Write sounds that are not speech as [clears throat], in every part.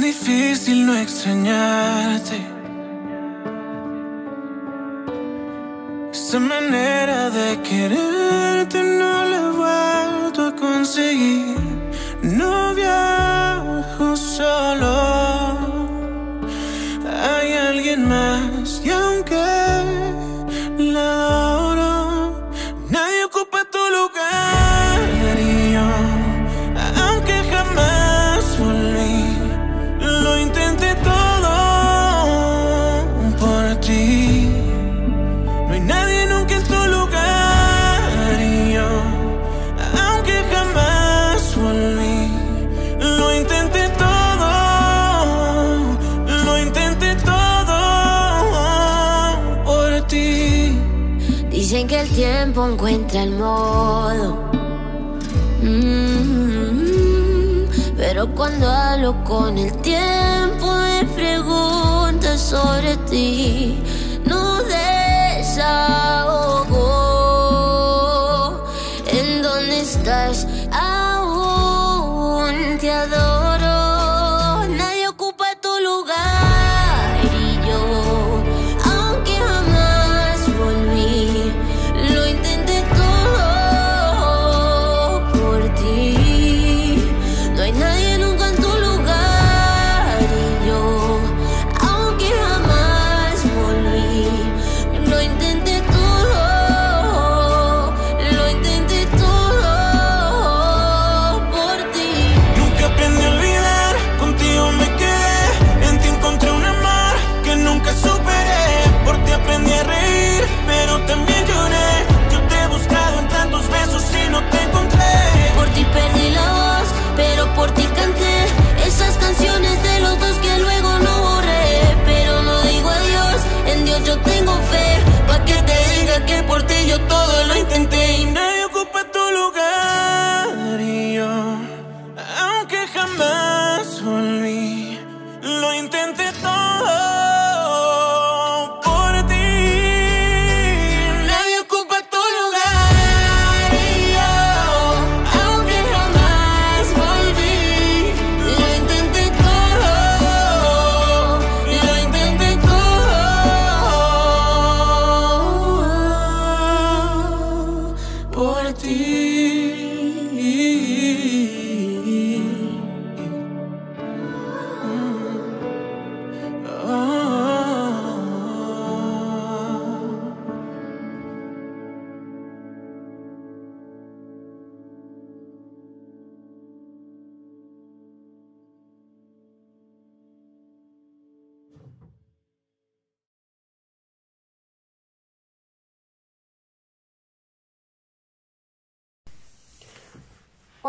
difícil no extrañarte. Esa manera de quererte no la he vuelto a conseguir. Encuentra el modo. Mm, pero cuando hablo con el tiempo me pregunta sobre ti. No desahogo.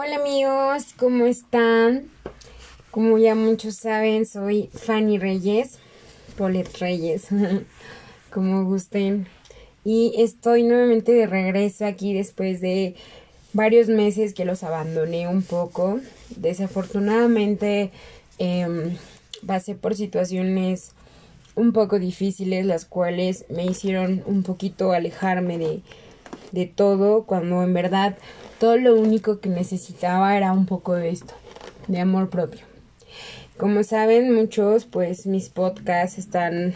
Hola amigos, ¿cómo están? Como ya muchos saben, soy Fanny Reyes, Polet Reyes, [laughs] como gusten. Y estoy nuevamente de regreso aquí después de varios meses que los abandoné un poco. Desafortunadamente em, pasé por situaciones un poco difíciles, las cuales me hicieron un poquito alejarme de, de todo, cuando en verdad todo lo único que necesitaba era un poco de esto, de amor propio. Como saben muchos, pues mis podcasts están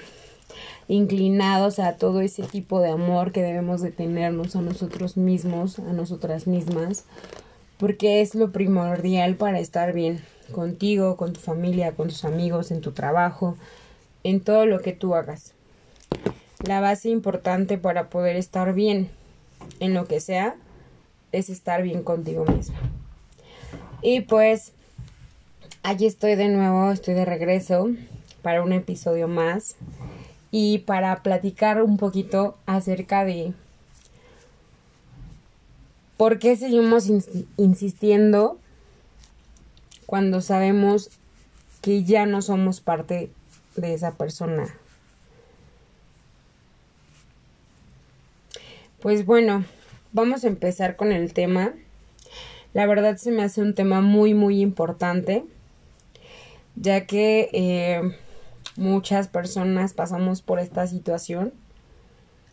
inclinados a todo ese tipo de amor que debemos de tenernos a nosotros mismos, a nosotras mismas, porque es lo primordial para estar bien contigo, con tu familia, con tus amigos, en tu trabajo, en todo lo que tú hagas. La base importante para poder estar bien en lo que sea es estar bien contigo mismo. Y pues allí estoy de nuevo, estoy de regreso para un episodio más y para platicar un poquito acerca de por qué seguimos ins- insistiendo cuando sabemos que ya no somos parte de esa persona. Pues bueno, vamos a empezar con el tema. La verdad se me hace un tema muy muy importante, ya que eh, muchas personas pasamos por esta situación.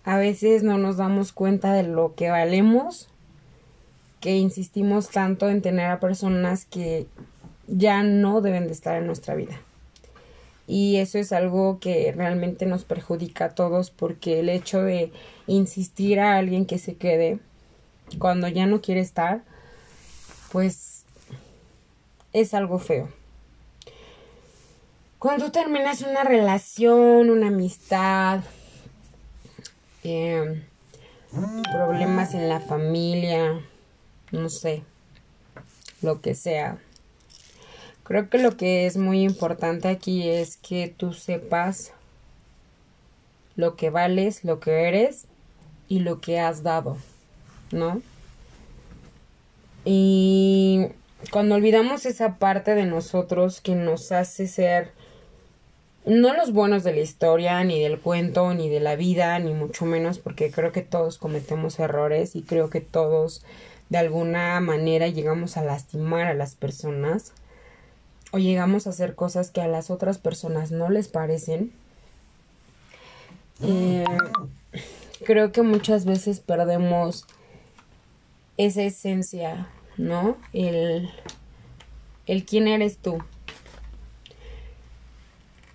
A veces no nos damos cuenta de lo que valemos, que insistimos tanto en tener a personas que ya no deben de estar en nuestra vida. Y eso es algo que realmente nos perjudica a todos porque el hecho de insistir a alguien que se quede cuando ya no quiere estar, pues es algo feo. Cuando terminas una relación, una amistad, eh, problemas en la familia, no sé, lo que sea. Creo que lo que es muy importante aquí es que tú sepas lo que vales, lo que eres y lo que has dado, ¿no? Y cuando olvidamos esa parte de nosotros que nos hace ser no los buenos de la historia, ni del cuento, ni de la vida, ni mucho menos, porque creo que todos cometemos errores y creo que todos de alguna manera llegamos a lastimar a las personas o llegamos a hacer cosas que a las otras personas no les parecen. Eh, creo que muchas veces perdemos esa esencia, ¿no? El, el quién eres tú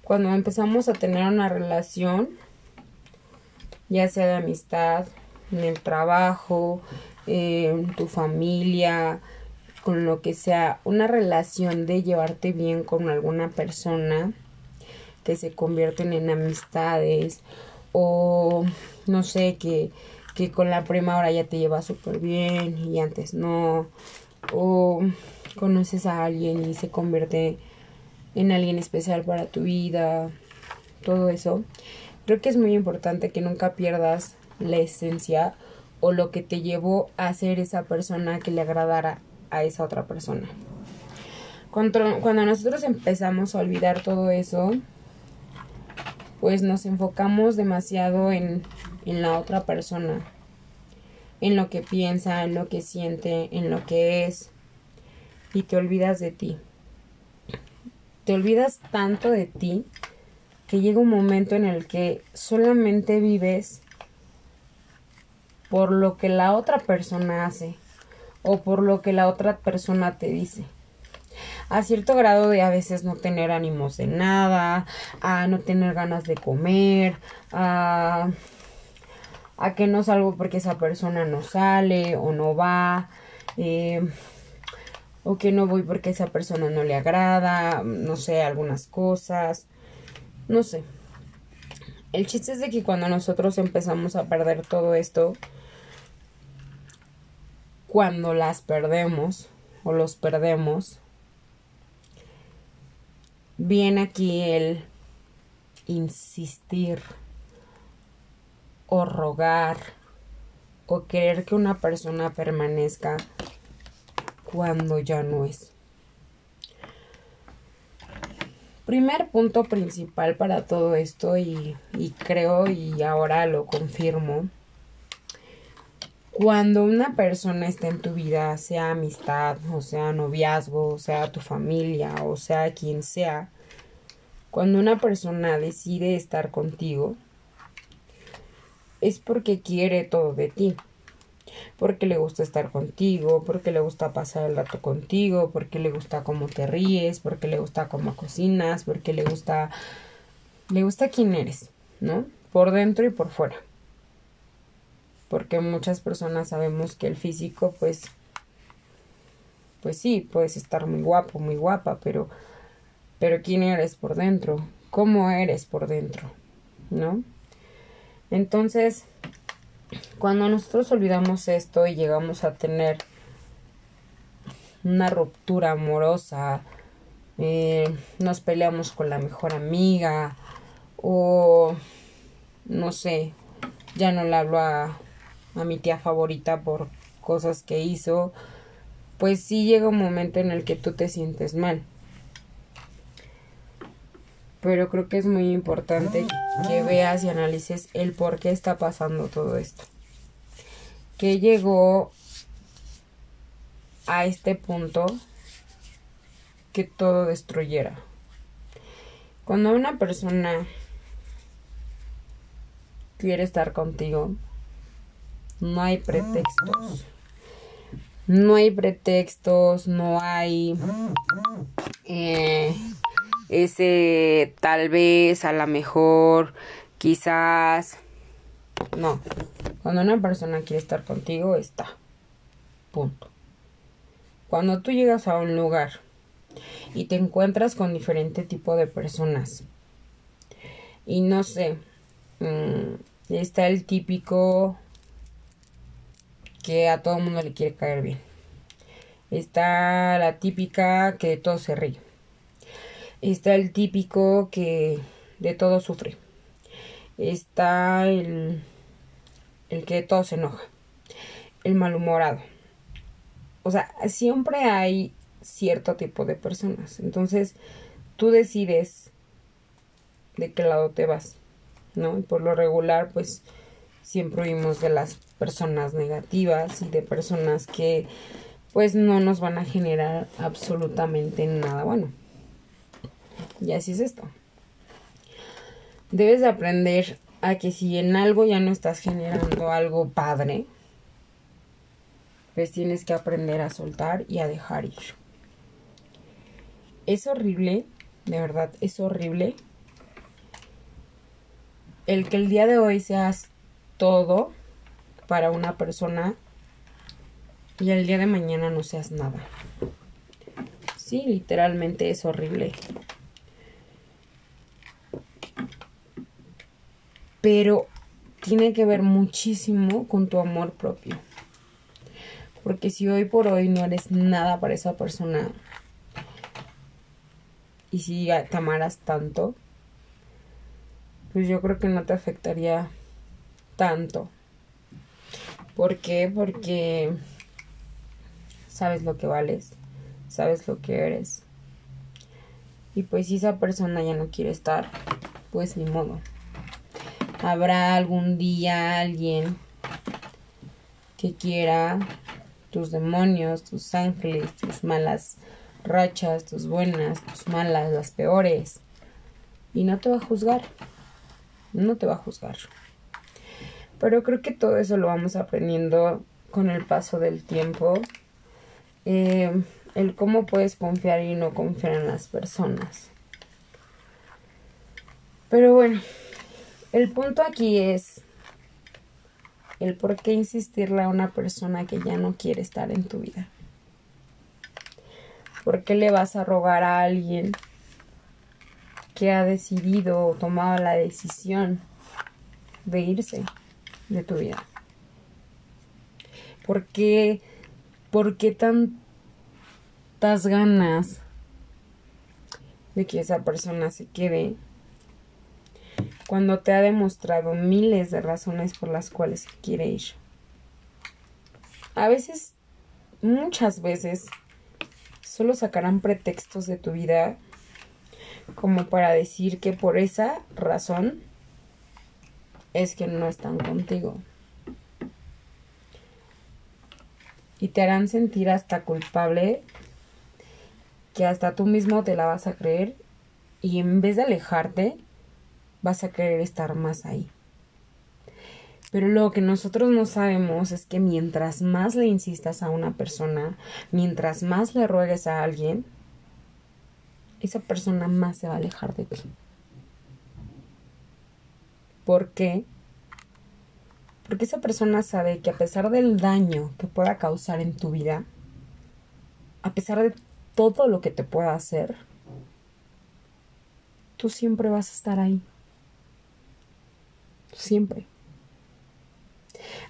cuando empezamos a tener una relación, ya sea de amistad, en el trabajo, en tu familia, con lo que sea, una relación de llevarte bien con alguna persona que se convierten en amistades o no sé, que, que con la prima ahora ya te lleva súper bien y antes no, o conoces a alguien y se convierte en alguien especial para tu vida, todo eso. Creo que es muy importante que nunca pierdas la esencia o lo que te llevó a ser esa persona que le agradara a esa otra persona. Cuando, nosotros empezamos a olvidar todo eso, pues nos enfocamos demasiado en, en la otra persona, en lo que piensa, en lo que siente, en lo que es, y te olvidas de ti te olvidas tanto de ti que llega un momento en el que solamente vives por lo que la otra persona hace o por lo que la otra persona te dice. A cierto grado de a veces no tener ánimos de nada, a no tener ganas de comer, a, a que no salgo porque esa persona no sale o no va. Eh, o que no voy porque esa persona no le agrada, no sé, algunas cosas, no sé. El chiste es de que cuando nosotros empezamos a perder todo esto, cuando las perdemos o los perdemos, viene aquí el insistir o rogar o querer que una persona permanezca cuando ya no es. Primer punto principal para todo esto y, creo y ahora lo confirmo. Cuando una persona está en tu vida, sea amistad, o sea noviazgo, o sea tu familia, o sea quien sea, cuando una persona decide estar contigo, es porque quiere todo de ti porque le gusta estar contigo, porque le gusta pasar el rato contigo, porque le gusta cómo te ríes, porque le gusta cómo cocinas, porque le gusta le gusta quién eres, ¿no? Por dentro y por fuera. Porque muchas personas sabemos que el físico pues pues sí, puedes estar muy guapo, muy guapa, pero pero quién eres por dentro? ¿Cómo eres por dentro? ¿No? Entonces, cuando nosotros olvidamos esto y llegamos a tener una ruptura amorosa, eh, nos peleamos con la mejor amiga o no sé, ya no le hablo a, a mi tía favorita por cosas que hizo, pues sí llega un momento en el que tú te sientes mal. Pero creo que es muy importante que veas y analices el por qué está pasando todo esto que llegó a este punto que todo destruyera. Cuando una persona quiere estar contigo, no hay pretextos. No hay pretextos, no hay eh, ese tal vez, a lo mejor, quizás. No. Cuando una persona quiere estar contigo, está. Punto. Cuando tú llegas a un lugar y te encuentras con diferente tipo de personas y no sé, mm, está el típico que a todo mundo le quiere caer bien. Está la típica que de todo se ríe. Está el típico que de todo sufre. Está el, el que de todo se enoja. El malhumorado. O sea, siempre hay cierto tipo de personas. Entonces, tú decides de qué lado te vas, ¿no? Y por lo regular, pues siempre oímos de las personas negativas y de personas que pues no nos van a generar absolutamente nada bueno. Y así es esto. Debes de aprender a que si en algo ya no estás generando algo padre, pues tienes que aprender a soltar y a dejar ir. Es horrible, de verdad, es horrible el que el día de hoy seas todo para una persona y el día de mañana no seas nada. Sí, literalmente es horrible. Pero tiene que ver muchísimo con tu amor propio. Porque si hoy por hoy no eres nada para esa persona y si te amaras tanto, pues yo creo que no te afectaría tanto. ¿Por qué? Porque sabes lo que vales, sabes lo que eres. Y pues si esa persona ya no quiere estar, pues ni modo. Habrá algún día alguien que quiera tus demonios, tus ángeles, tus malas rachas, tus buenas, tus malas, las peores. Y no te va a juzgar. No te va a juzgar. Pero creo que todo eso lo vamos aprendiendo con el paso del tiempo. Eh, el cómo puedes confiar y no confiar en las personas. Pero bueno, el punto aquí es el por qué insistirle a una persona que ya no quiere estar en tu vida. ¿Por qué le vas a rogar a alguien que ha decidido o tomado la decisión de irse? De tu vida? ¿Por qué, por qué tantas ganas de que esa persona se quede cuando te ha demostrado miles de razones por las cuales quiere ir? A veces, muchas veces, solo sacarán pretextos de tu vida como para decir que por esa razón es que no están contigo. Y te harán sentir hasta culpable que hasta tú mismo te la vas a creer y en vez de alejarte vas a querer estar más ahí. Pero lo que nosotros no sabemos es que mientras más le insistas a una persona, mientras más le ruegues a alguien, esa persona más se va a alejar de ti. ¿Por qué? Porque esa persona sabe que a pesar del daño que pueda causar en tu vida, a pesar de todo lo que te pueda hacer, tú siempre vas a estar ahí. Siempre.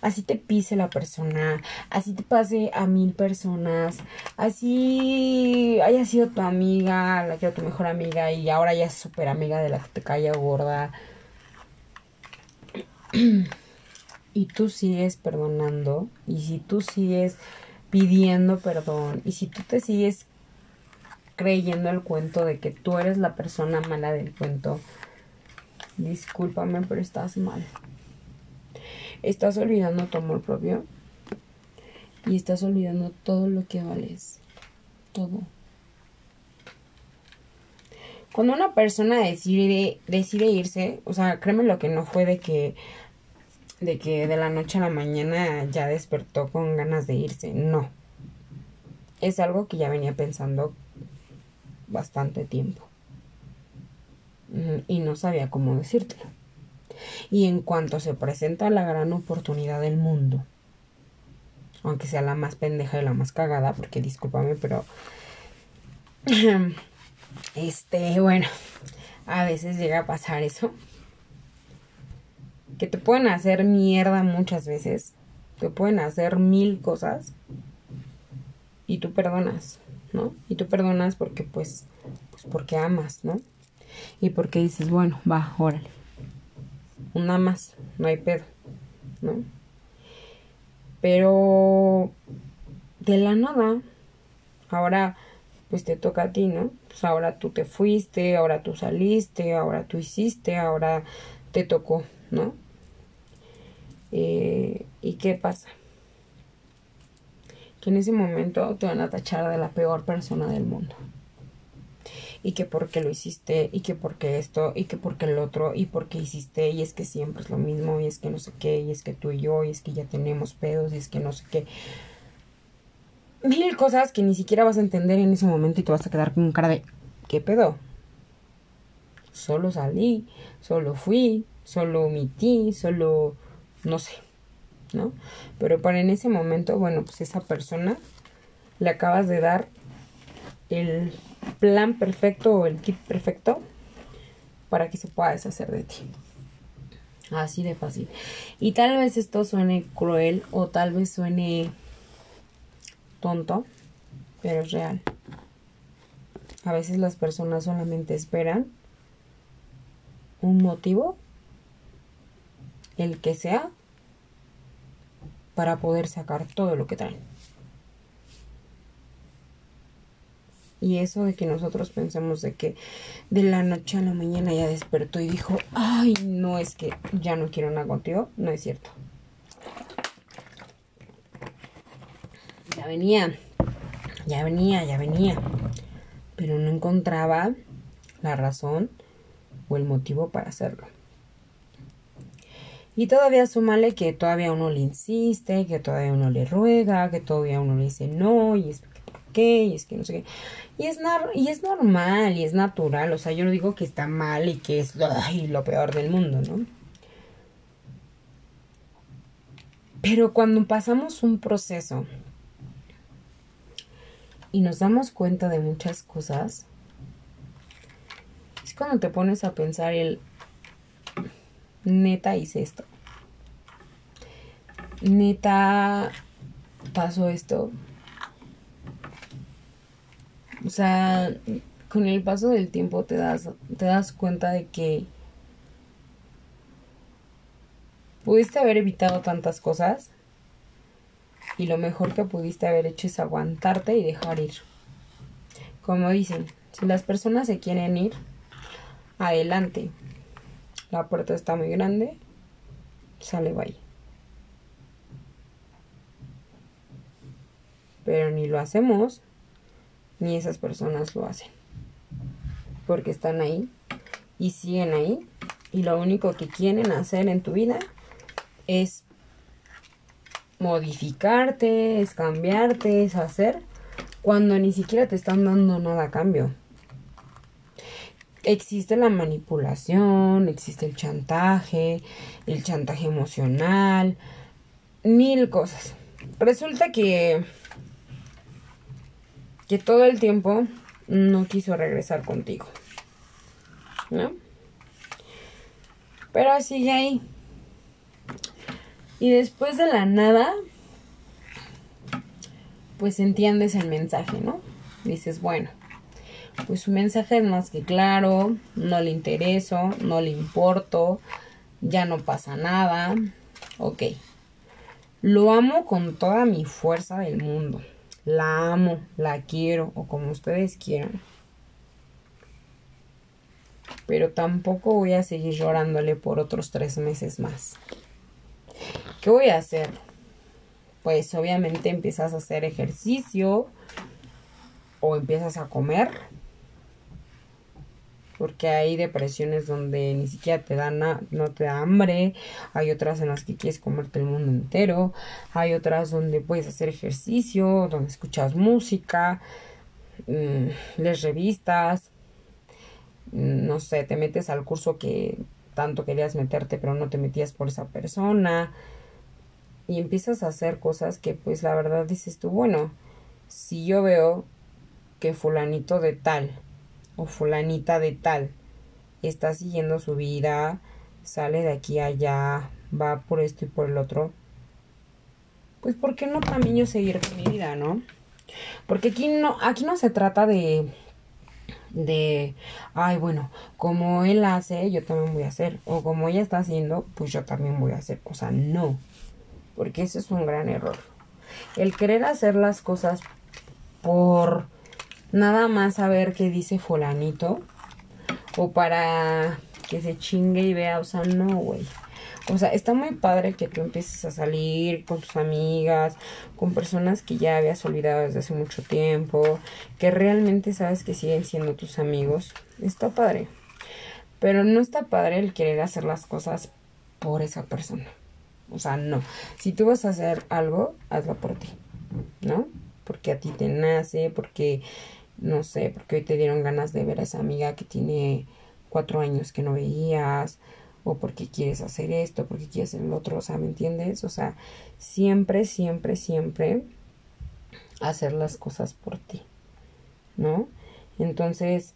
Así te pise la persona, así te pase a mil personas, así haya sido tu amiga, la que era tu mejor amiga y ahora ya es súper amiga de la que te cae gorda. Y tú sigues perdonando y si tú sigues pidiendo perdón y si tú te sigues creyendo el cuento de que tú eres la persona mala del cuento, discúlpame, pero estás mal. Estás olvidando tu amor propio y estás olvidando todo lo que vales. Todo. Cuando una persona decide, decide irse, o sea, créeme lo que no fue de que, de que de la noche a la mañana ya despertó con ganas de irse. No. es algo que ya venía pensando bastante tiempo. Y no sabía cómo decírtelo. Y en cuanto se presenta la gran oportunidad del mundo, aunque sea la más pendeja y la más cagada, porque discúlpame, pero [clears throat] este, bueno, a veces llega a pasar eso. Que te pueden hacer mierda muchas veces. Te pueden hacer mil cosas. Y tú perdonas, ¿no? Y tú perdonas porque pues, pues porque amas, ¿no? Y porque dices, bueno, va, órale. Una más, no hay pedo, ¿no? Pero de la nada, ahora pues te toca a ti, ¿no? Pues ahora tú te fuiste, ahora tú saliste, ahora tú hiciste, ahora te tocó, ¿no? Eh, ¿Y qué pasa? Que en ese momento te van a tachar de la peor persona del mundo. Y que porque lo hiciste, y que porque esto, y que porque el otro, y porque hiciste, y es que siempre es lo mismo, y es que no sé qué, y es que tú y yo, y es que ya tenemos pedos, y es que no sé qué mil cosas que ni siquiera vas a entender en ese momento y te vas a quedar con cara de ¿qué pedo? Solo salí, solo fui, solo omití, solo no sé, ¿no? Pero para en ese momento, bueno, pues esa persona le acabas de dar el plan perfecto o el kit perfecto para que se pueda deshacer de ti. Así de fácil. Y tal vez esto suene cruel o tal vez suene tonto, pero es real. A veces las personas solamente esperan un motivo, el que sea, para poder sacar todo lo que traen. Y eso de que nosotros pensemos de que de la noche a la mañana ya despertó y dijo, ay, no es que ya no quiero nada contigo, no es cierto. Venía, ya venía, ya venía, pero no encontraba la razón o el motivo para hacerlo. Y todavía súmale que todavía uno le insiste, que todavía uno le ruega, que todavía uno le dice no, y es que por qué, y es que no sé qué. Y es, y es normal y es natural, o sea, yo no digo que está mal y que es lo peor del mundo, ¿no? Pero cuando pasamos un proceso y nos damos cuenta de muchas cosas, es cuando te pones a pensar el, neta hice esto. Neta pasó esto. O sea, con el paso del tiempo te das, te das cuenta de que pudiste haber evitado tantas cosas y lo mejor que pudiste haber hecho es aguantarte y dejar ir. Como dicen, si las personas se quieren ir, adelante. La puerta está muy grande, sale bye. Pero ni lo hacemos, ni esas personas lo hacen. Porque están ahí y siguen ahí. Y lo único que quieren hacer en tu vida es modificarte, cambiarte, es hacer, cuando ni siquiera te están dando nada a cambio. Existe la manipulación, existe el chantaje, el chantaje emocional, mil cosas. Resulta que que todo el tiempo no quiso regresar contigo. ¿No? Pero sigue ahí. Y después de la nada, pues entiendes el mensaje, ¿no? Dices, bueno, pues su mensaje es más que claro, no le intereso, no le importo, ya no pasa nada, ok. Lo amo con toda mi fuerza del mundo. La amo, la quiero o como ustedes quieran. Pero tampoco voy a seguir llorándole por otros tres meses más. ¿Qué voy a hacer? Pues obviamente empiezas a hacer ejercicio o empiezas a comer porque hay depresiones donde ni siquiera te da na- no te da hambre, hay otras en las que quieres comerte el mundo entero, hay otras donde puedes hacer ejercicio, donde escuchas música, mm, lees revistas, no sé, te metes al curso que tanto querías meterte pero no te metías por esa persona y empiezas a hacer cosas que pues la verdad dices tú, bueno, si yo veo que fulanito de tal o fulanita de tal está siguiendo su vida, sale de aquí a allá, va por esto y por el otro, pues ¿por qué no también yo seguir con mi vida, no? Porque aquí no, aquí no se trata de, de, ay, bueno, como él hace, yo también voy a hacer, o como ella está haciendo, pues yo también voy a hacer, o sea, no, porque eso es un gran error. El querer hacer las cosas por nada más saber qué dice fulanito o para que se chingue y vea, o sea, no, güey. O sea, está muy padre que tú empieces a salir con tus amigas, con personas que ya habías olvidado desde hace mucho tiempo, que realmente sabes que siguen siendo tus amigos. Está padre. Pero no está padre el querer hacer las cosas por esa persona. O sea, no. Si tú vas a hacer algo, hazlo por ti. ¿No? Porque a ti te nace, porque, no sé, porque hoy te dieron ganas de ver a esa amiga que tiene cuatro años que no veías, o porque quieres hacer esto, porque quieres hacer el otro, o sea, ¿me entiendes? O sea, siempre, siempre, siempre hacer las cosas por ti, ¿no? Entonces,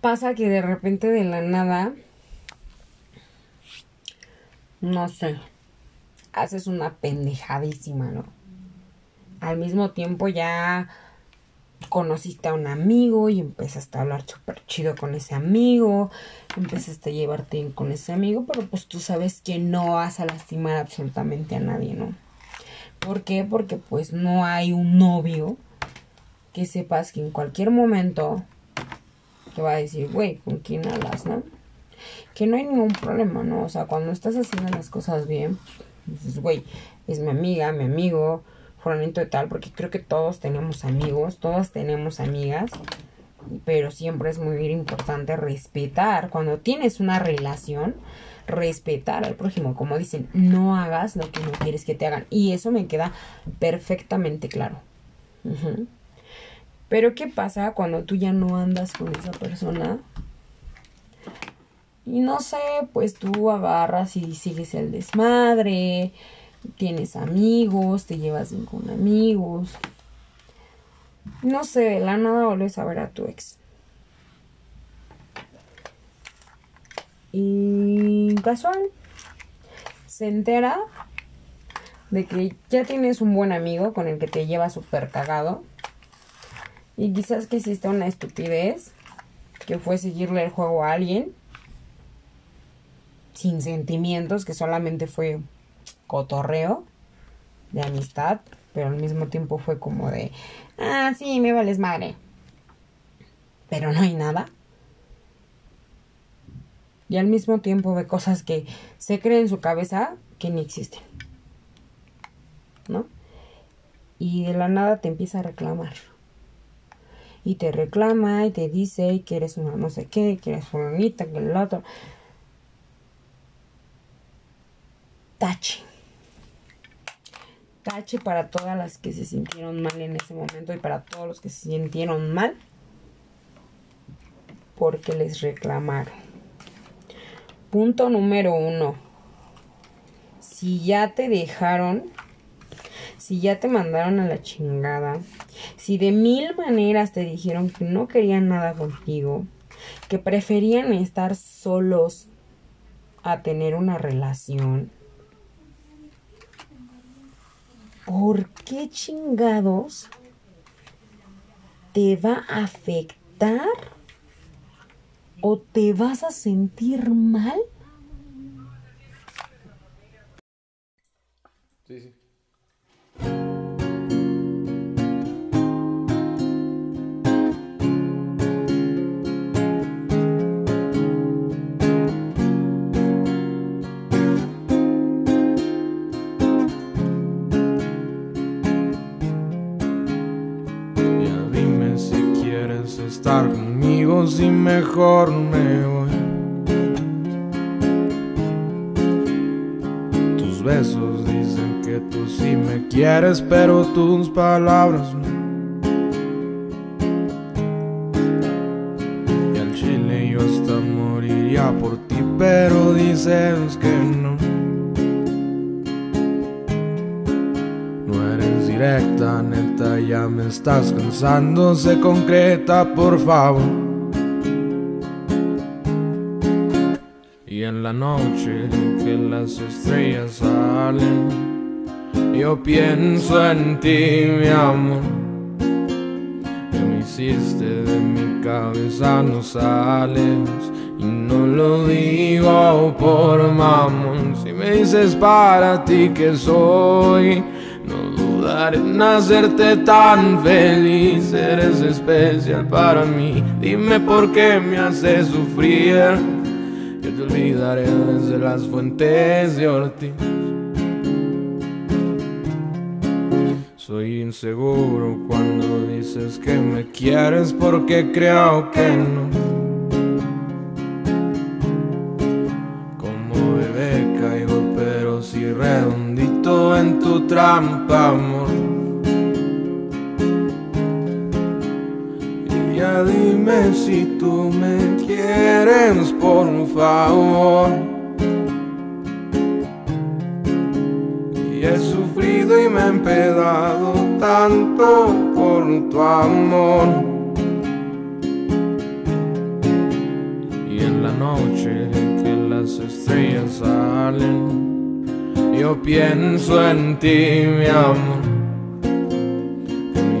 pasa que de repente de la nada, no sé, haces una pendejadísima, ¿no? Al mismo tiempo ya conociste a un amigo y empezaste a hablar súper chido con ese amigo, empezaste a llevarte bien con ese amigo, pero pues tú sabes que no vas a lastimar absolutamente a nadie, ¿no? ¿Por qué? Porque pues no hay un novio que sepas que en cualquier momento te va a decir, güey, ¿con quién hablas, no? Que no hay ningún problema, ¿no? O sea, cuando estás haciendo las cosas bien, dices, güey, es mi amiga, mi amigo, fulanito de tal, porque creo que todos tenemos amigos, todas tenemos amigas, pero siempre es muy importante respetar. Cuando tienes una relación, respetar al prójimo. Como dicen, no hagas lo que no quieres que te hagan. Y eso me queda perfectamente claro. Pero ¿qué pasa cuando tú ya no andas con esa persona? Y no sé, pues tú agarras y sigues el desmadre, tienes amigos, te llevas con amigos. No sé, de la nada vuelves a ver a tu ex. Y casual, se entera de que ya tienes un buen amigo con el que te lleva súper cagado. Y quizás que hiciste una estupidez, que fue seguirle el juego a alguien, sin sentimientos, que solamente fue cotorreo de amistad, pero al mismo tiempo fue como de, ah, sí, me vales madre. Pero no hay nada. Y al mismo tiempo ve cosas que se cree en su cabeza que ni existen. ¿No? Y de la nada te empieza a reclamar. Y te reclama y te dice que eres una no sé qué, que eres fulanita, que el otro. Tache. Tache para todas las que se sintieron mal en ese momento y para todos los que se sintieron mal porque les reclamaron. Punto número uno. Si ya te dejaron, si ya te mandaron a la chingada, si de mil maneras te dijeron que no querían nada contigo, que preferían estar solos a tener una relación, ¿por qué chingados te va a afectar o te vas a sentir mal? Mejor me voy. Tus besos dicen que tú sí me quieres, pero tus palabras no. Y al chile yo hasta moriría por ti, pero dices que no. No eres directa, neta, ya me estás cansando, se concreta, por favor. La noche que las estrellas salen, yo pienso en ti, mi amor. Que me hiciste de mi cabeza, no sales. Y no lo digo por mamón. Si me dices para ti que soy, no dudaré en hacerte tan feliz. Eres especial para mí. Dime por qué me haces sufrir. Te olvidaré desde las fuentes de Ortiz. Soy inseguro cuando dices que me quieres porque creo que no. Como bebé caigo pero si redondito en tu trampa, amor. Dime si tú me quieres, por favor. Y he sufrido y me he empedado tanto por tu amor. Y en la noche que las estrellas salen, yo pienso en ti, mi amor. Que me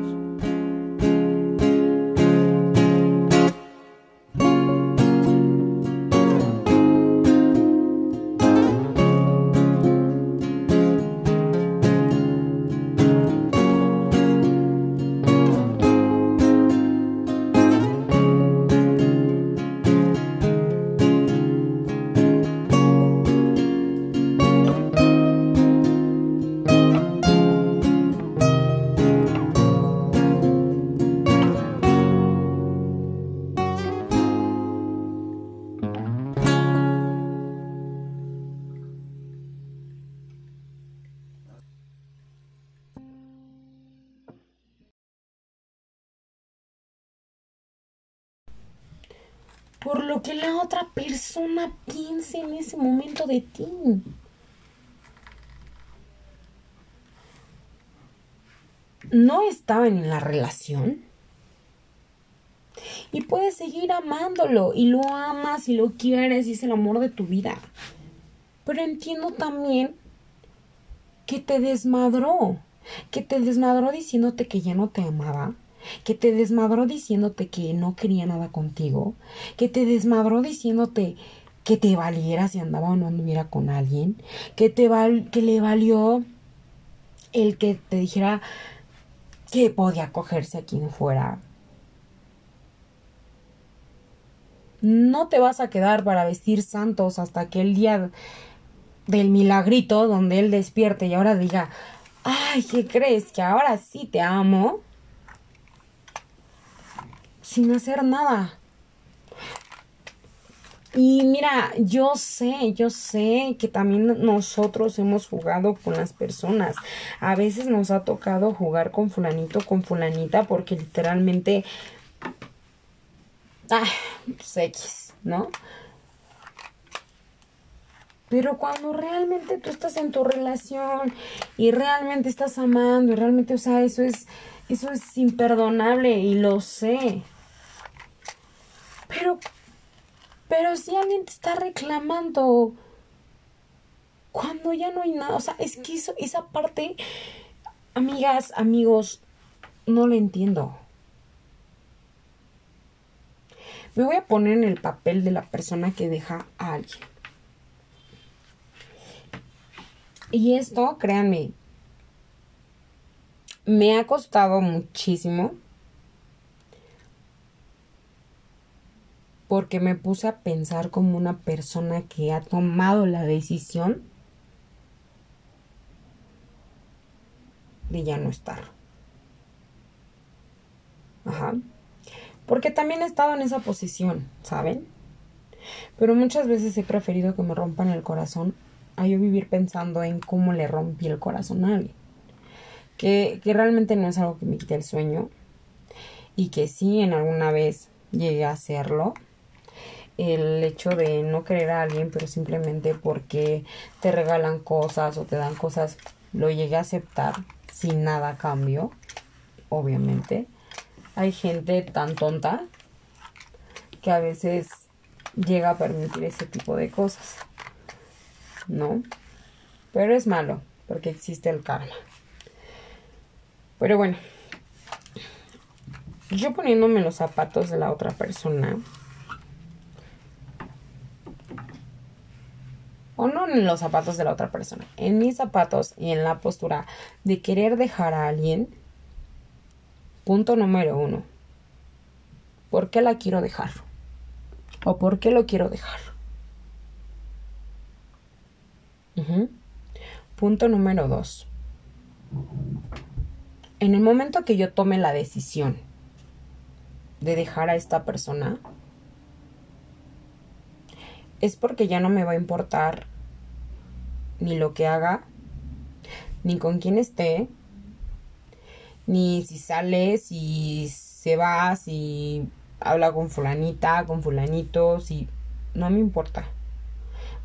Por lo que la otra persona piense en ese momento de ti. No estaban en la relación. Y puedes seguir amándolo y lo amas y lo quieres y es el amor de tu vida. Pero entiendo también que te desmadró, que te desmadró diciéndote que ya no te amaba, que te desmadró diciéndote que no quería nada contigo, que te desmadró diciéndote que te valiera si andaba o no anduviera con alguien, que te val que le valió el que te dijera que podía cogerse a quien fuera. No te vas a quedar para vestir santos hasta que el día del milagrito donde él despierte y ahora diga, ay, ¿qué crees? Que ahora sí te amo sin hacer nada. Y mira, yo sé, yo sé que también nosotros hemos jugado con las personas. A veces nos ha tocado jugar con fulanito, con fulanita, porque literalmente... Ah, pues ¿no? Pero cuando realmente tú estás en tu relación y realmente estás amando y realmente, o sea, eso es, eso es imperdonable y lo sé. Pero, pero si alguien te está reclamando cuando ya no hay nada, o sea, es que esa parte, amigas, amigos, no lo entiendo. Me voy a poner en el papel de la persona que deja a alguien. Y esto, créanme, me ha costado muchísimo porque me puse a pensar como una persona que ha tomado la decisión de ya no estar. Ajá. Porque también he estado en esa posición, ¿saben? Pero muchas veces he preferido que me rompan el corazón a yo vivir pensando en cómo le rompí el corazón a alguien. Que, que realmente no es algo que me quite el sueño. Y que sí, en alguna vez llegué a hacerlo. El hecho de no querer a alguien, pero simplemente porque te regalan cosas o te dan cosas, lo llegué a aceptar sin nada a cambio, obviamente. Hay gente tan tonta que a veces llega a permitir ese tipo de cosas. ¿No? Pero es malo, porque existe el karma. Pero bueno, yo poniéndome los zapatos de la otra persona, o no en los zapatos de la otra persona, en mis zapatos y en la postura de querer dejar a alguien, punto número uno, ¿por qué la quiero dejar? ¿O por qué lo quiero dejar? Punto número dos. En el momento que yo tome la decisión de dejar a esta persona, es porque ya no me va a importar ni lo que haga, ni con quién esté, ni si sale, si se va, si habla con fulanita, con fulanito, si no me importa.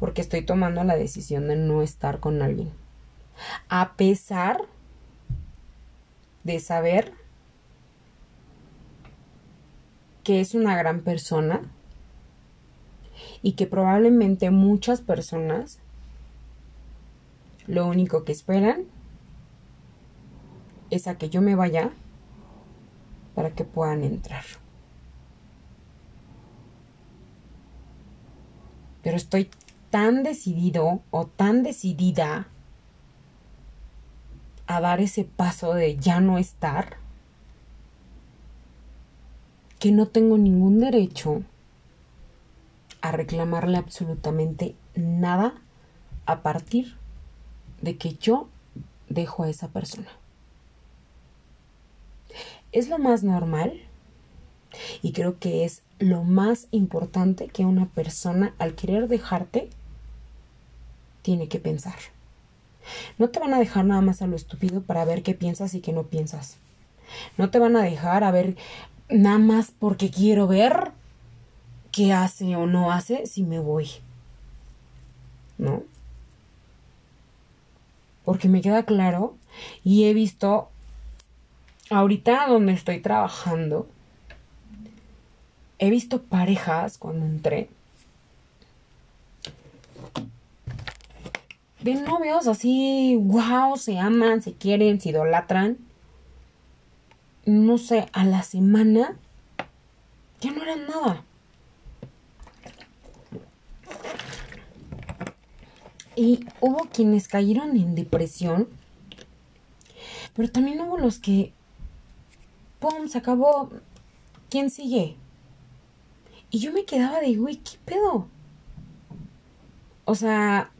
Porque estoy tomando la decisión de no estar con alguien. A pesar de saber que es una gran persona y que probablemente muchas personas lo único que esperan es a que yo me vaya para que puedan entrar. Pero estoy tan decidido o tan decidida a dar ese paso de ya no estar que no tengo ningún derecho a reclamarle absolutamente nada a partir de que yo dejo a esa persona. Es lo más normal y creo que es lo más importante que una persona al querer dejarte tiene que pensar. No te van a dejar nada más a lo estúpido para ver qué piensas y qué no piensas. No te van a dejar a ver nada más porque quiero ver qué hace o no hace si me voy. ¿No? Porque me queda claro y he visto ahorita donde estoy trabajando he visto parejas cuando entré de novios así, wow, se aman, se quieren, se idolatran. No sé, a la semana ya no eran nada. Y hubo quienes cayeron en depresión, pero también hubo los que, ¡pum!, se acabó. ¿Quién sigue? Y yo me quedaba de, güey, ¿qué pedo? O sea,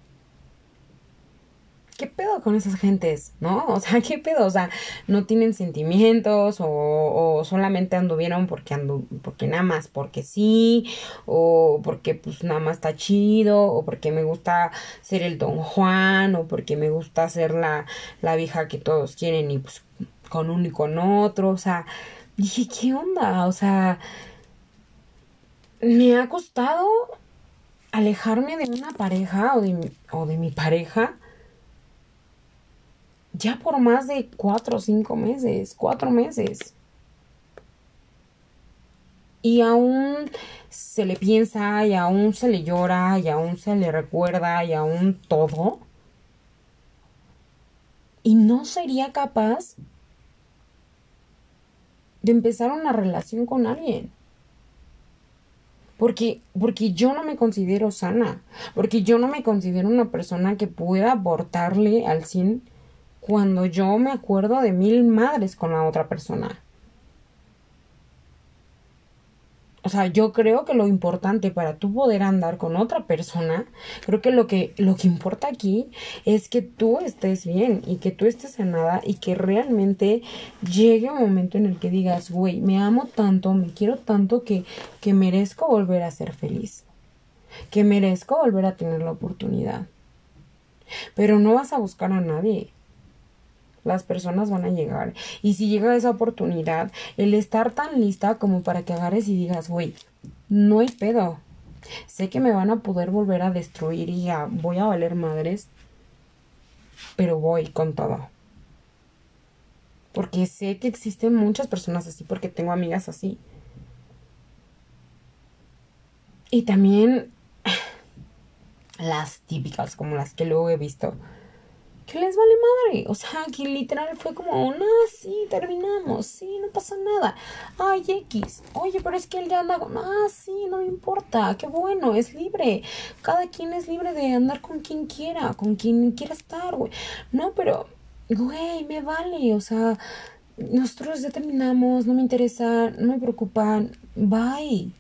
¿qué pedo con esas gentes? ¿No? [laughs] O sea, ¿qué pedo? O sea, no tienen sentimientos o, solamente anduvieron porque andu porque nada más porque sí, o porque pues nada más está chido, o porque me gusta ser el don Juan, o porque me gusta ser la, la vieja que todos quieren y pues con uno y con otro, o sea, dije, ¿qué onda? O sea, me ha costado alejarme de una pareja o de, o de mi pareja ya por más de cuatro o cinco meses, cuatro meses. Y aún se le piensa, y aún se le llora, y aún se le recuerda, y aún todo. Y no sería capaz de empezar una relación con alguien. Porque, porque yo no me considero sana, porque yo no me considero una persona que pueda aportarle al 100 cuando yo me acuerdo de mil madres con la otra persona. O sea, yo creo que lo importante para tú poder andar con otra persona, creo que lo que lo que importa aquí es que tú estés bien y que tú estés sanada y que realmente llegue un momento en el que digas, güey, me amo tanto, me quiero tanto que, que merezco volver a ser feliz, que merezco volver a tener la oportunidad. Pero no vas a buscar a nadie las personas van a llegar. Y si llega esa oportunidad, el estar tan lista como para que agarres y digas, güey, no hay pedo. Sé que me van a poder volver a destruir y ya voy a valer madres, pero voy con todo. Porque sé que existen muchas personas así, porque tengo amigas así. Y también las típicas, como las que luego he visto que les vale madre. O sea, que literal fue como, no, sí, terminamos, sí, no pasa nada. Ay, X, oye, pero es que él ya anda, ah, sí, no me importa, qué bueno, es libre. Cada quien es libre de andar con quien quiera, con quien quiera estar, güey. No, pero, güey, me vale, o sea, nosotros ya terminamos, no me interesa, no me preocupan, bye.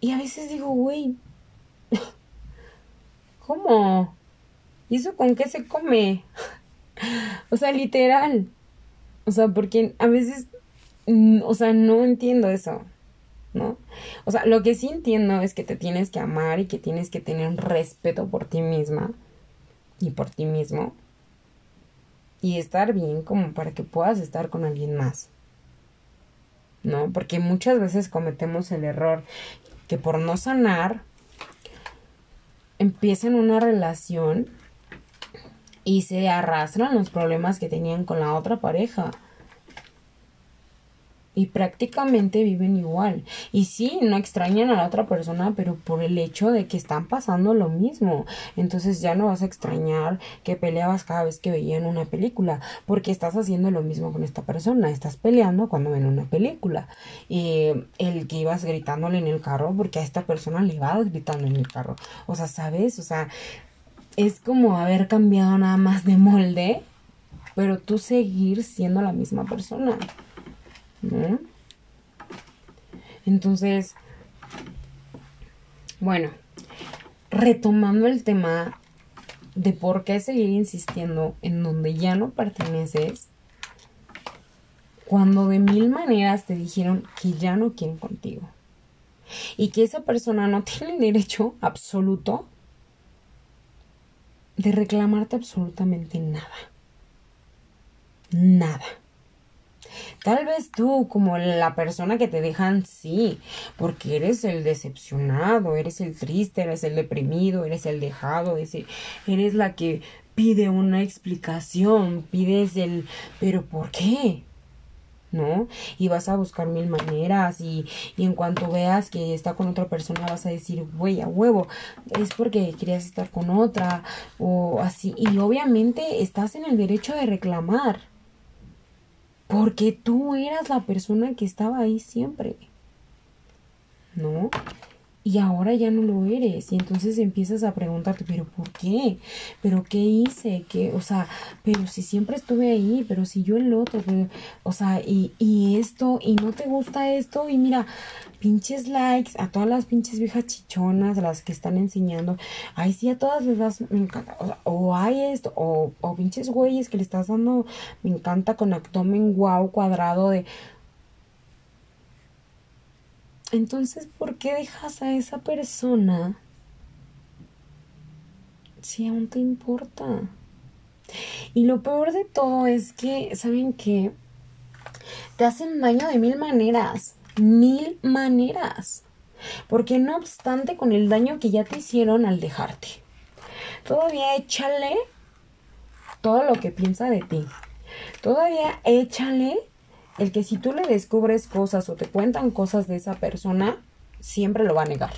Y a veces digo, güey, [laughs] ¿cómo? ¿Y eso con qué se come? [laughs] o sea, literal. O sea, porque a veces, mm, o sea, no entiendo eso, ¿no? O sea, lo que sí entiendo es que te tienes que amar y que tienes que tener un respeto por ti misma y por ti mismo. Y estar bien como para que puedas estar con alguien más. ¿No? Porque muchas veces cometemos el error que por no sanar empiezan una relación y se arrastran los problemas que tenían con la otra pareja. Y prácticamente viven igual. Y sí, no extrañan a la otra persona, pero por el hecho de que están pasando lo mismo. Entonces ya no vas a extrañar que peleabas cada vez que veían una película, porque estás haciendo lo mismo con esta persona. Estás peleando cuando ven una película. Y el que ibas gritándole en el carro, porque a esta persona le ibas gritando en el carro. O sea, ¿sabes? O sea, es como haber cambiado nada más de molde, pero tú seguir siendo la misma persona. ¿no? Entonces, bueno, retomando el tema de por qué seguir insistiendo en donde ya no perteneces, cuando de mil maneras te dijeron que ya no quieren contigo y que esa persona no [laughs] tiene derecho absoluto de reclamarte absolutamente nada. Nada. Tal vez tú, como la persona que te dejan, sí, porque eres el decepcionado, eres el triste, eres el deprimido, eres el dejado, eres la que pide una explicación, pides el, pero ¿por qué? ¿No? Y vas a buscar mil maneras y, y, en cuanto veas que está con otra persona vas a decir, güey, a huevo, es porque querías estar con otra o así. Y obviamente estás en el derecho de reclamar porque tú eras la persona que estaba ahí siempre, ¿no? Y ahora ya no lo eres. Y entonces empiezas a preguntarte, pero ¿por qué? ¿Pero qué hice? ¿Qué? O sea, pero si siempre estuve ahí, pero si yo el otro, o sea, y, y esto, y no te gusta esto, y mira, pinches likes a todas las pinches viejas chichonas, las que están enseñando, ay, sí, a todas les das, me encanta, o, sea, o hay esto, o, o pinches güeyes que le estás dando, me encanta con abdomen guau cuadrado de entonces, ¿por qué dejas a esa persona si aún te importa? Y lo peor de todo es que, ¿saben qué? Te hacen daño de mil maneras, mil maneras. Porque no obstante con el daño que ya te hicieron al dejarte, todavía échale todo lo que piensa de ti. Todavía échale el que si tú le descubres cosas o te cuentan cosas de esa persona, siempre lo va a negar.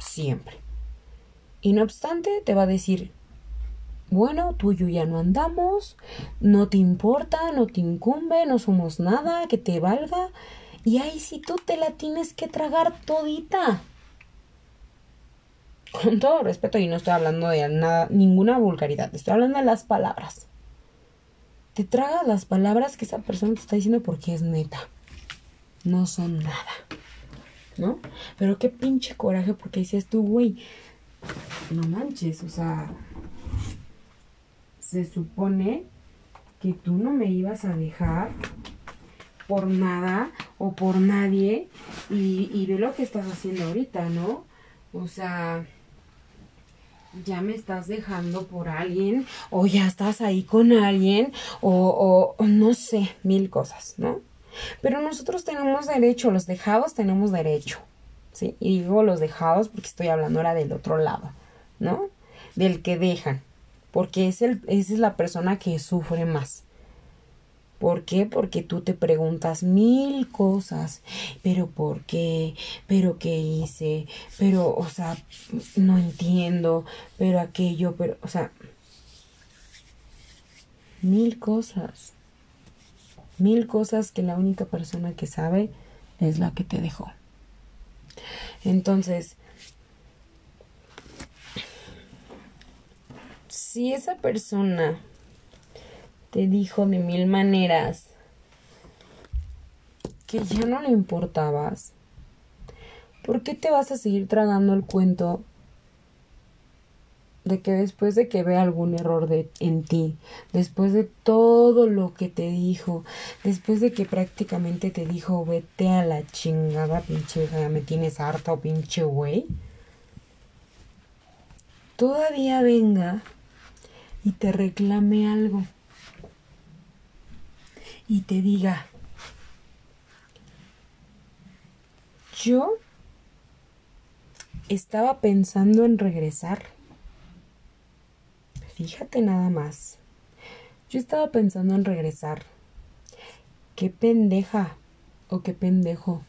Siempre. Y no obstante, te va a decir, bueno, tú y yo ya no andamos, no te importa, no te incumbe, no somos nada, que te valga. Y ahí sí tú te la tienes que tragar todita. Con todo respeto, y no estoy hablando de nada, ninguna vulgaridad, estoy hablando de las palabras. Te tragas las palabras que esa persona te está diciendo porque es neta. No son nada. ¿No? Pero qué pinche coraje porque dices tú, güey, no manches, o sea, se supone que tú no me ibas a dejar por nada o por nadie y, y ve lo que estás haciendo ahorita, ¿no? O sea, ya me estás dejando por alguien o ya estás ahí con alguien o, no sé, mil cosas, ¿no? Pero nosotros tenemos derecho, los dejados tenemos derecho, ¿sí? Y digo los dejados porque estoy hablando ahora del otro lado, ¿no? Del que dejan, porque es el, esa es la persona que sufre más. ¿Por qué? Porque tú te preguntas mil cosas. Pero ¿por qué? ¿Pero qué hice? Pero, o sea, no entiendo. Pero aquello, pero, o sea, mil cosas. Mil cosas que la única persona que sabe es la que te dejó. Entonces, si esa persona te dijo de mil maneras que ya no le importabas, ¿por qué te vas a seguir tragando el cuento de que después de que vea algún error de, en ti, después de todo lo que te dijo, después de que prácticamente te dijo vete a la chingada, pinche, me tienes harta pinche güey, todavía venga y te reclame algo y te diga, yo estaba pensando en regresar. Fíjate nada más. Yo estaba pensando en regresar. Qué pendeja o qué pendejo.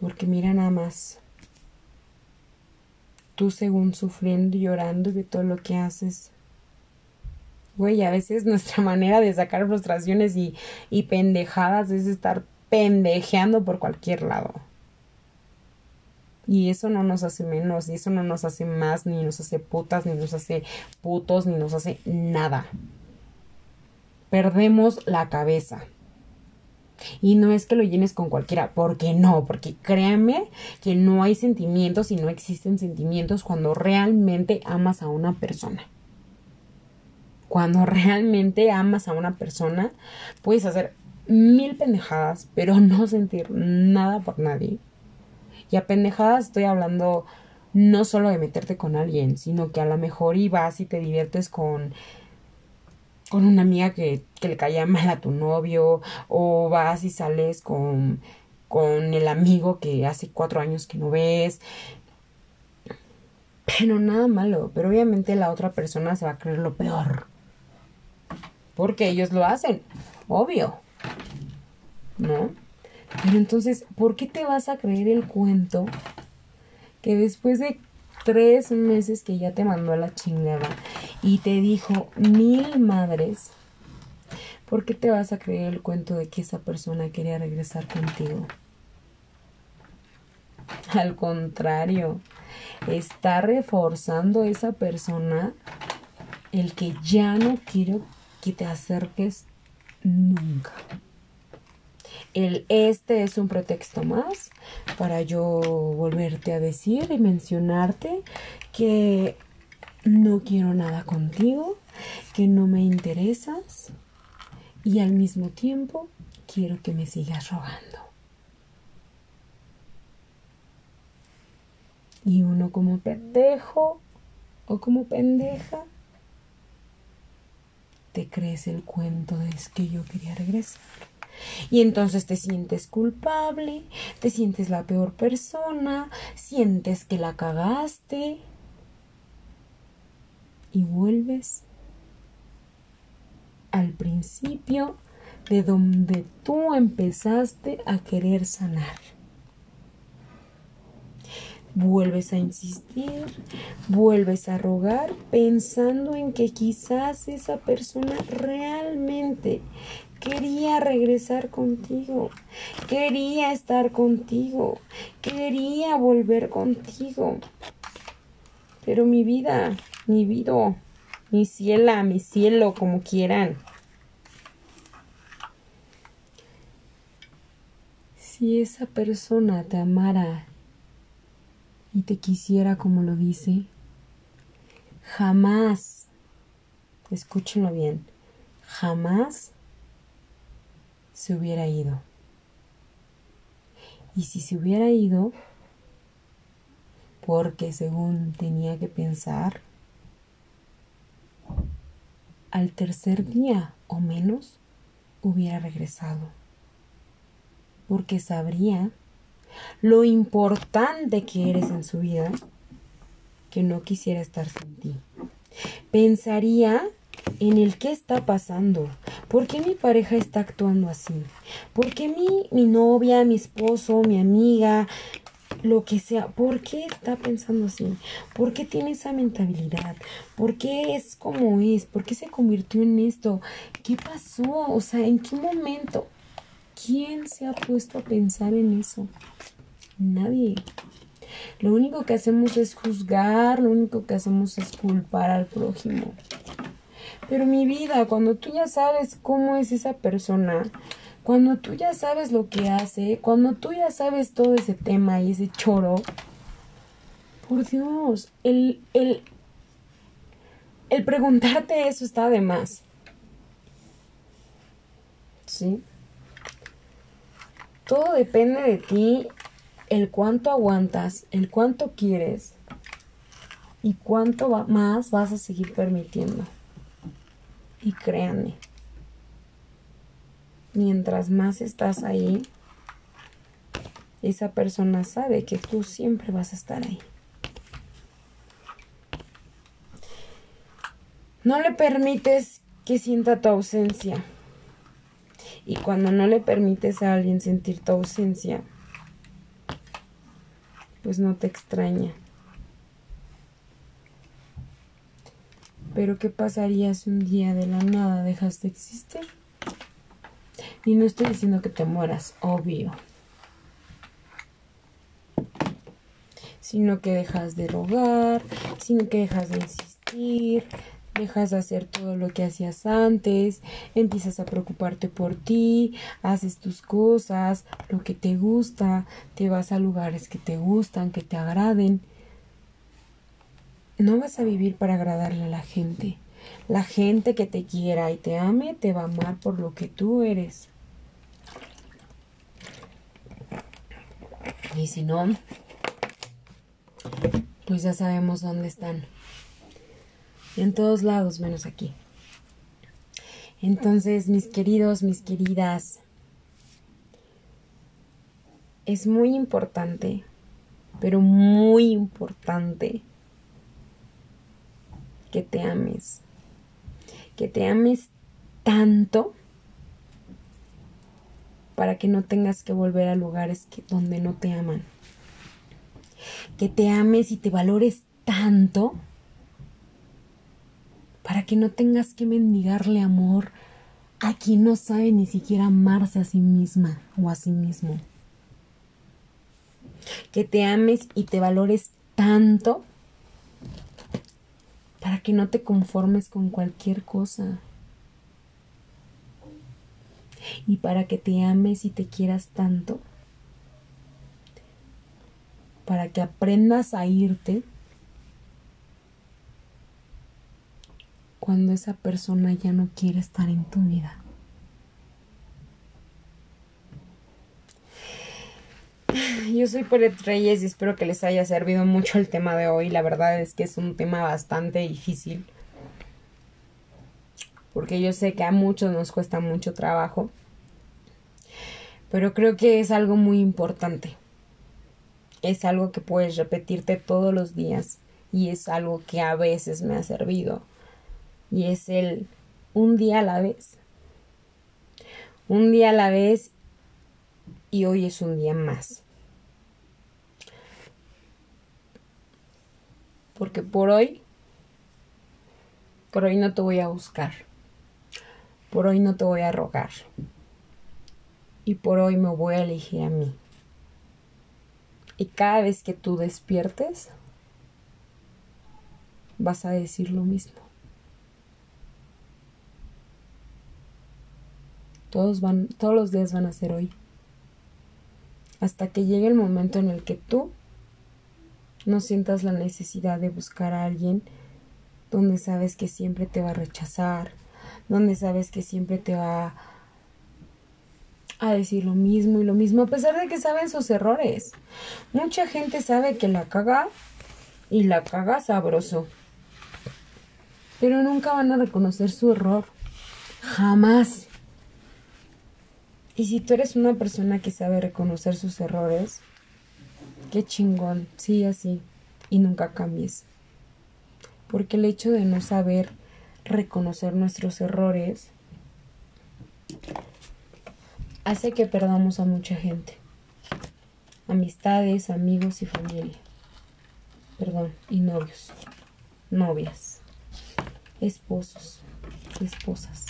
Porque mira nada más. Tú según sufriendo y llorando de todo lo que haces Güey, a veces [laughs] nuestra manera de sacar frustraciones y, y pendejadas es estar pendejeando por cualquier lado. Y eso no nos hace menos, y eso no nos hace más, ni nos hace putas, ni nos hace putos, ni nos hace nada. Perdemos la cabeza. Y no es que lo llenes con cualquiera, porque no, porque créanme que no hay sentimientos y no existen sentimientos cuando realmente amas a una persona cuando [laughs] realmente amas a una persona, puedes hacer mil pendejadas, pero no sentir nada por nadie. Y a pendejadas estoy hablando no solo de meterte con alguien, sino que a lo mejor y vas y te diviertes con con una amiga que, que le caía mal a tu novio, o vas y sales con, con el amigo que hace cuatro años que no ves. Pero nada malo, pero obviamente la otra persona se va a creer lo peor porque ellos lo hacen, obvio. ¿No? Pero entonces, ¿por qué te vas a creer el cuento que después de tres meses que ya te mandó a la chingada y te dijo mil madres, ¿por qué te vas a creer el cuento de que esa persona quería regresar contigo? Al contrario, está reforzando esa persona el que ya no quiero que te acerques nunca. El este es un pretexto más para yo volverte a decir y mencionarte que no quiero nada contigo, que no me interesas y al mismo tiempo quiero que me sigas rogando. Y uno como pendejo o como pendeja te crees el cuento de es que yo quería regresar. Y entonces te sientes culpable, te sientes la peor persona, sientes que la cagaste y vuelves al principio de donde tú empezaste a querer sanar vuelves a insistir, vuelves a rogar pensando en que quizás esa persona realmente Quería regresar contigo. Quería estar contigo. Quería volver contigo. Pero mi vida, mi vida, mi ciela, mi cielo, como quieran. Si esa persona te amara y te quisiera como lo dice, jamás, escúchenlo bien, jamás se hubiera ido. Y si se hubiera ido, porque según tenía que pensar, al tercer día o menos hubiera regresado, porque sabría lo importante que eres en su vida, que no quisiera estar sin ti. Pensaría en el qué está pasando, por qué mi pareja está actuando así, por qué mi, mi novia, mi esposo, mi amiga, lo que sea, ¿por qué está pensando así? ¿Por qué tiene esa mentalidad? ¿Por qué es como es? ¿Por qué se convirtió en esto? ¿Qué pasó? O sea, ¿en qué momento? ¿Quién se ha puesto a pensar en eso? Nadie. Lo único que hacemos es juzgar, lo único que hacemos es culpar al prójimo. Pero mi vida, cuando tú ya sabes cómo es esa persona, cuando tú ya sabes lo que hace, cuando tú ya sabes todo ese tema y ese choro, por Dios, el, el, el preguntarte eso está de más. ¿Sí? Todo depende de ti, el cuánto aguantas, el cuánto quieres y cuánto más vas a seguir permitiendo. Y créanme, mientras más estás ahí, esa persona sabe que tú siempre vas a estar ahí. No le permites que sienta tu ausencia. Y cuando no le permites a alguien sentir tu ausencia, pues no te extraña. Pero ¿qué pasaría si un día de la nada dejas de existir? Y no estoy diciendo que te mueras, obvio. Sino que dejas de rogar, sino que dejas de insistir, dejas de hacer todo lo que hacías antes, empiezas a preocuparte por ti, haces tus cosas, lo que te gusta, te vas a lugares que te gustan, que te agraden no vas a vivir para agradarle a la gente. La gente que te quiera y te ame te va a amar por lo que tú eres. Y si no, pues ya sabemos dónde están. En todos lados, menos aquí. Entonces, mis queridos, mis queridas, es muy importante, pero muy importante que te ames. Que te ames tanto para que no tengas que volver a lugares que, donde no te aman. Que te ames y te valores tanto para que no tengas que mendigarle amor a quien no sabe ni siquiera amarse a sí misma o a sí mismo. Que te ames y te valores tanto para que no te conformes con cualquier cosa. Y para que te ames y te quieras tanto. Para que aprendas a irte cuando esa persona ya no quiere estar en tu vida. [sighs] Yo soy Polet Reyes y espero que les haya servido mucho el tema de hoy. La verdad es que es un tema bastante difícil. Porque yo sé que a muchos nos cuesta mucho trabajo. Pero creo que es algo muy importante. Es algo que puedes repetirte todos los días. Y es algo que a veces me ha servido. Y es el un día a la vez. Un día a la vez y hoy es un día más. Porque por hoy, por hoy no te voy a buscar. Por hoy no te voy a rogar. Y por hoy me voy a elegir a mí. Y cada vez que tú despiertes, vas a decir lo mismo. Todos van, todos los días van a ser hoy. Hasta que llegue el momento en el que tú no sientas la necesidad de buscar a alguien donde sabes que siempre te va a rechazar, donde sabes que siempre te va a decir lo mismo y lo mismo, a pesar de que saben sus errores. Mucha gente sabe que la caga y la caga sabroso, pero nunca van a reconocer su error. Jamás. Y si tú eres una persona que sabe reconocer sus errores, qué chingón, sí así, y nunca cambies. Porque el hecho de no saber reconocer nuestros errores hace que perdamos a mucha gente. Amistades, amigos y familia. Perdón, y novios, novias, esposos, esposas.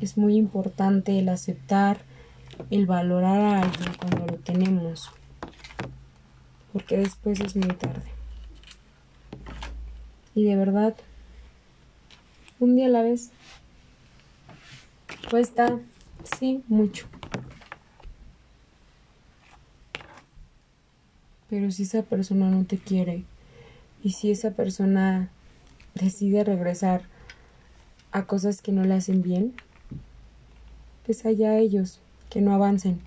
Es muy importante el aceptar, el valorar a alguien cuando lo tenemos, porque después es muy tarde. Y de verdad, un día a la vez, cuesta, sí, mucho. Pero si esa persona no te quiere y si esa persona decide regresar a cosas que no le hacen bien, pues allá ellos, que no avancen.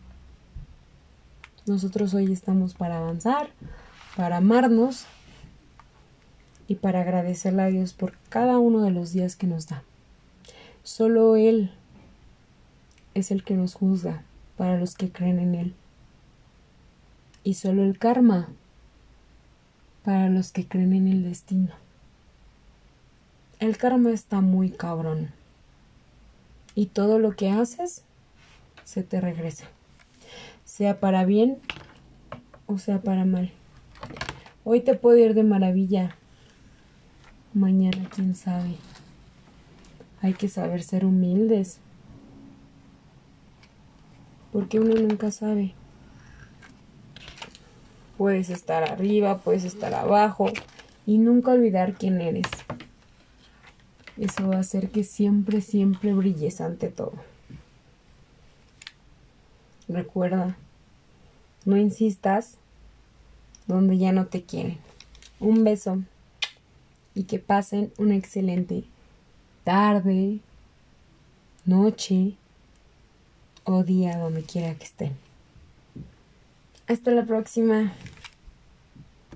Nosotros hoy estamos para avanzar, para amarnos y para agradecerle a Dios por cada uno de los días que nos da. Solo Él es el que nos juzga para los que creen en Él. Y solo el karma para los que creen en el destino. El karma está muy cabrón y todo lo que haces se te regresa, sea para bien o sea para mal. Hoy te puedo ir de maravilla, mañana quién sabe. Hay que saber ser humildes, porque uno nunca sabe. Puedes estar arriba, puedes estar abajo y nunca olvidar quién eres. Eso va a hacer que siempre, siempre brilles ante todo. Recuerda, no insistas donde ya no te quieren. Un beso y que pasen una excelente tarde, noche o día donde quiera que estén. Hasta la próxima.